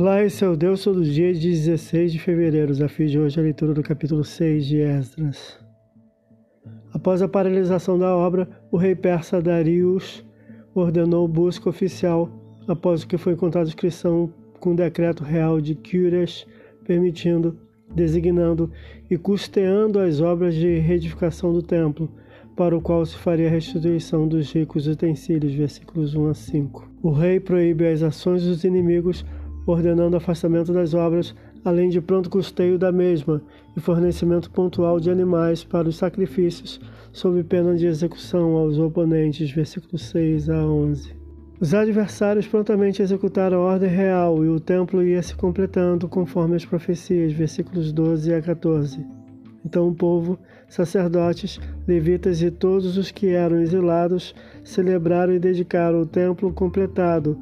Olá, esse é o Deus todo dia de 16 de fevereiro. Desafio de hoje é a leitura do capítulo 6 de Esdras. Após a paralisação da obra, o rei persa Darius ordenou busca oficial após o que foi encontrado inscrição com decreto real de Cures, permitindo, designando e custeando as obras de reedificação do templo, para o qual se faria a restituição dos ricos utensílios, versículos 1 a 5. O rei proíbe as ações dos inimigos, ordenando afastamento das obras, além de pronto custeio da mesma e fornecimento pontual de animais para os sacrifícios, sob pena de execução aos oponentes, versículos 6 a 11. Os adversários prontamente executaram a ordem real e o templo ia se completando conforme as profecias, versículos 12 a 14. Então o povo, sacerdotes, levitas e todos os que eram exilados celebraram e dedicaram o templo completado,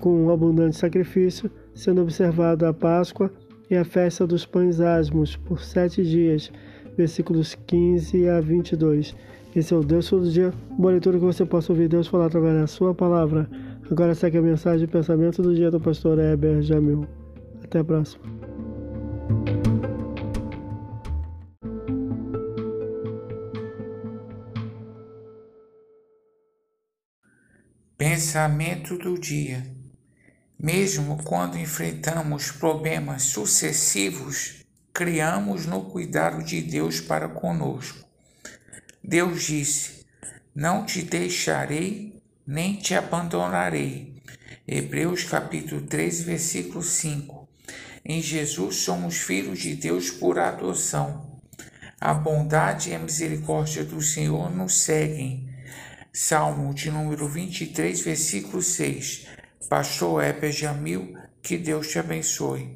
com um abundante sacrifício, sendo observada a Páscoa e a festa dos pães asmos por sete dias, versículos 15 a 22. Esse é o Deus todo dia, boa leitura que você possa ouvir Deus falar através da sua palavra. Agora segue a mensagem de pensamento do dia do pastor Heber Jamil. Até a próxima. Pensamento do dia. Mesmo quando enfrentamos problemas sucessivos, criamos no cuidado de Deus para conosco. Deus disse: Não te deixarei, nem te abandonarei. Hebreus capítulo 13, versículo 5. Em Jesus somos filhos de Deus por adoção. A bondade e a misericórdia do Senhor nos seguem. Salmo de número 23, versículo 6. Pastor Heber Jamil, que Deus te abençoe.